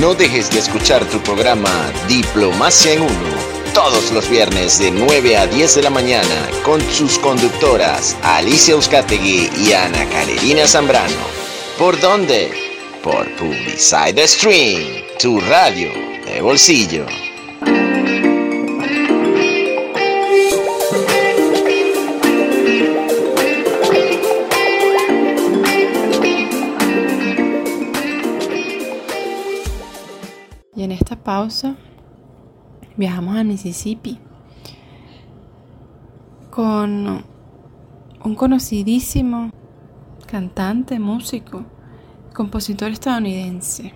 No dejes de escuchar tu programa Diplomacia en Uno todos los viernes de 9 a 10 de la mañana con sus conductoras Alicia Euskategui y Ana Carolina Zambrano. ¿Por dónde? Por Publicide Stream, tu radio de bolsillo. Y en esta pausa viajamos a Mississippi con un conocidísimo cantante, músico, compositor estadounidense,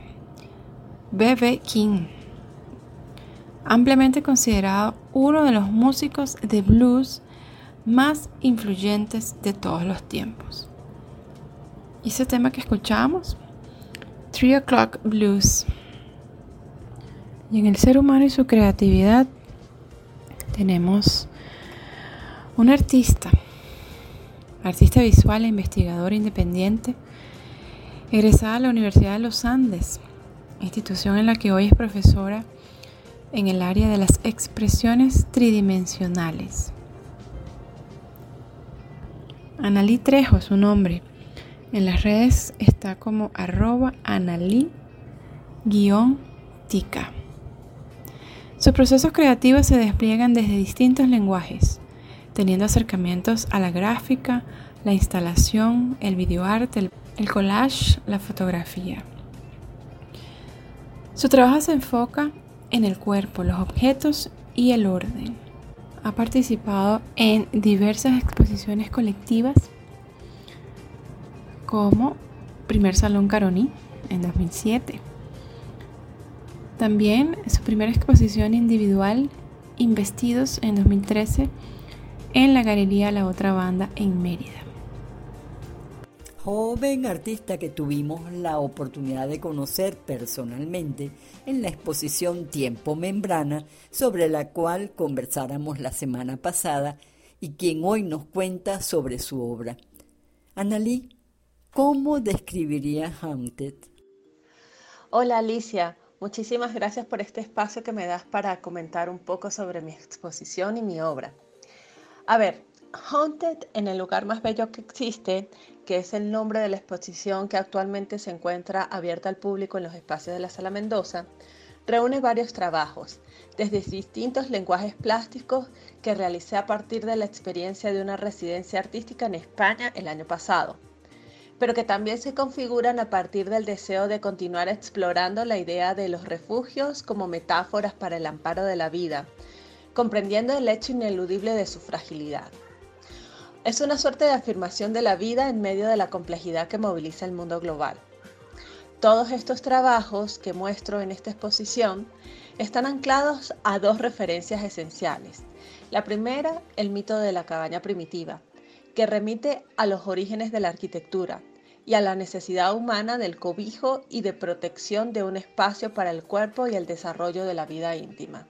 B.B. King, ampliamente considerado uno de los músicos de blues más influyentes de todos los tiempos. Y ese tema que escuchamos, Three O'Clock Blues. Y en el ser humano y su creatividad tenemos un artista, artista visual e investigador independiente, egresada a la Universidad de los Andes, institución en la que hoy es profesora en el área de las expresiones tridimensionales. Analí Trejo es su nombre. En las redes está como arroba analí-tica. Sus procesos creativos se despliegan desde distintos lenguajes, teniendo acercamientos a la gráfica, la instalación, el videoarte, el collage, la fotografía. Su trabajo se enfoca en el cuerpo, los objetos y el orden. Ha participado en diversas exposiciones colectivas como Primer Salón Caroní en 2007 también su primera exposición individual, Investidos, en 2013, en la Galería La Otra Banda en Mérida. Joven artista que tuvimos la oportunidad de conocer personalmente en la exposición Tiempo Membrana, sobre la cual conversáramos la semana pasada y quien hoy nos cuenta sobre su obra. Analí, ¿cómo describiría Haunted? Hola Alicia, Muchísimas gracias por este espacio que me das para comentar un poco sobre mi exposición y mi obra. A ver, Haunted en el lugar más bello que existe, que es el nombre de la exposición que actualmente se encuentra abierta al público en los espacios de la Sala Mendoza, reúne varios trabajos, desde distintos lenguajes plásticos que realicé a partir de la experiencia de una residencia artística en España el año pasado pero que también se configuran a partir del deseo de continuar explorando la idea de los refugios como metáforas para el amparo de la vida, comprendiendo el hecho ineludible de su fragilidad. Es una suerte de afirmación de la vida en medio de la complejidad que moviliza el mundo global. Todos estos trabajos que muestro en esta exposición están anclados a dos referencias esenciales. La primera, el mito de la cabaña primitiva, que remite a los orígenes de la arquitectura, y a la necesidad humana del cobijo y de protección de un espacio para el cuerpo y el desarrollo de la vida íntima.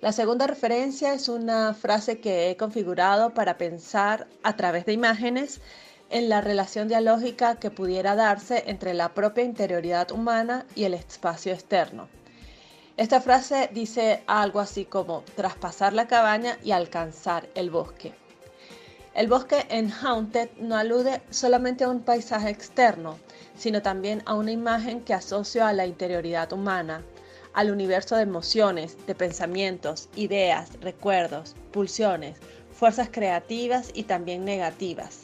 La segunda referencia es una frase que he configurado para pensar a través de imágenes en la relación dialógica que pudiera darse entre la propia interioridad humana y el espacio externo. Esta frase dice algo así como traspasar la cabaña y alcanzar el bosque. El bosque en Haunted no alude solamente a un paisaje externo, sino también a una imagen que asocio a la interioridad humana, al universo de emociones, de pensamientos, ideas, recuerdos, pulsiones, fuerzas creativas y también negativas.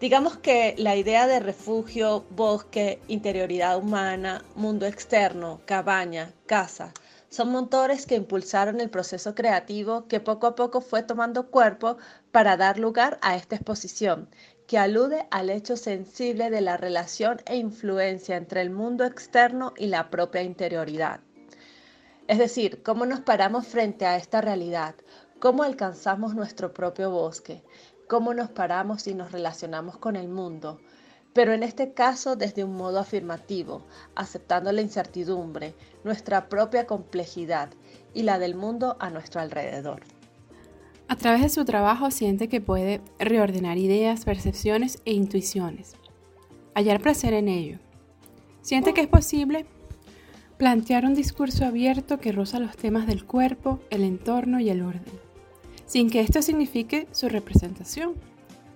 Digamos que la idea de refugio, bosque, interioridad humana, mundo externo, cabaña, casa, son motores que impulsaron el proceso creativo que poco a poco fue tomando cuerpo para dar lugar a esta exposición, que alude al hecho sensible de la relación e influencia entre el mundo externo y la propia interioridad. Es decir, cómo nos paramos frente a esta realidad, cómo alcanzamos nuestro propio bosque, cómo nos paramos y nos relacionamos con el mundo, pero en este caso desde un modo afirmativo, aceptando la incertidumbre, nuestra propia complejidad y la del mundo a nuestro alrededor. A través de su trabajo siente que puede reordenar ideas, percepciones e intuiciones, hallar placer en ello. Siente que es posible Plantear un discurso abierto que roza los temas del cuerpo, el entorno y el orden, sin que esto signifique su representación,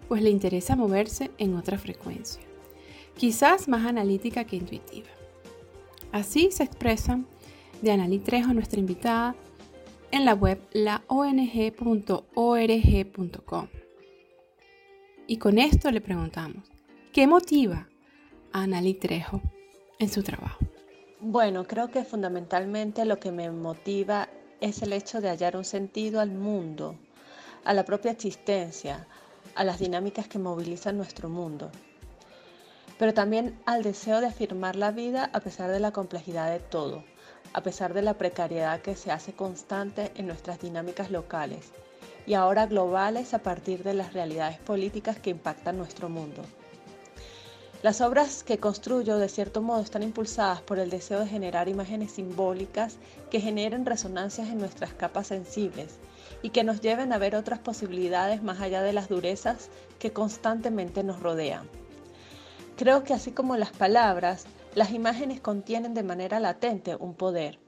pues le interesa moverse en otra frecuencia, quizás más analítica que intuitiva. Así se expresan de Analí Trejo, nuestra invitada, en la web laong.org.com. Y con esto le preguntamos, ¿qué motiva a Analí Trejo en su trabajo? Bueno, creo que fundamentalmente lo que me motiva es el hecho de hallar un sentido al mundo, a la propia existencia, a las dinámicas que movilizan nuestro mundo, pero también al deseo de afirmar la vida a pesar de la complejidad de todo, a pesar de la precariedad que se hace constante en nuestras dinámicas locales y ahora globales a partir de las realidades políticas que impactan nuestro mundo. Las obras que construyo de cierto modo están impulsadas por el deseo de generar imágenes simbólicas que generen resonancias en nuestras capas sensibles y que nos lleven a ver otras posibilidades más allá de las durezas que constantemente nos rodean. Creo que así como las palabras, las imágenes contienen de manera latente un poder.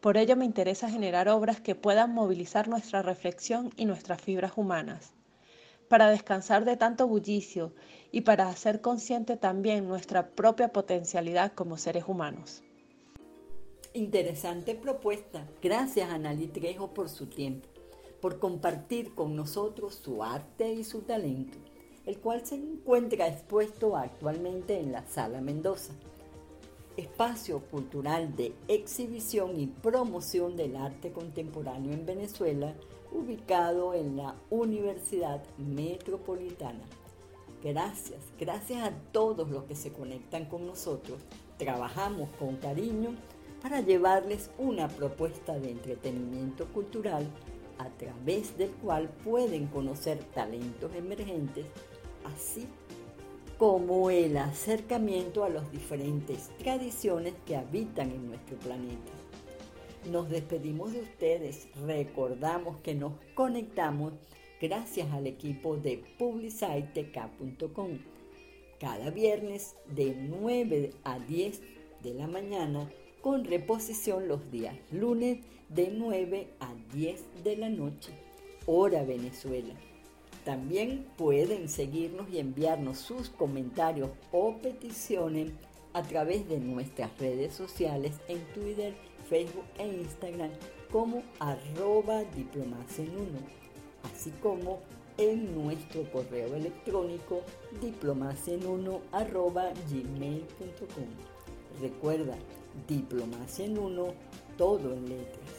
Por ello me interesa generar obras que puedan movilizar nuestra reflexión y nuestras fibras humanas para descansar de tanto bullicio y para hacer consciente también nuestra propia potencialidad como seres humanos. Interesante propuesta. Gracias Analí Trejo por su tiempo, por compartir con nosotros su arte y su talento, el cual se encuentra expuesto actualmente en la Sala Mendoza, espacio cultural de exhibición y promoción del arte contemporáneo en Venezuela ubicado en la Universidad Metropolitana. Gracias, gracias a todos los que se conectan con nosotros. Trabajamos con cariño para llevarles una propuesta de entretenimiento cultural a través del cual pueden conocer talentos emergentes, así como el acercamiento a las diferentes tradiciones que habitan en nuestro planeta. Nos despedimos de ustedes. Recordamos que nos conectamos gracias al equipo de publicitek.com. Cada viernes de 9 a 10 de la mañana con reposición los días lunes de 9 a 10 de la noche, hora Venezuela. También pueden seguirnos y enviarnos sus comentarios o peticiones a través de nuestras redes sociales en Twitter Facebook e Instagram como arroba diplomacia en uno, así como en nuestro correo electrónico diplomacia en uno arroba gmail.com. Recuerda, diplomacia en uno, todo en letras.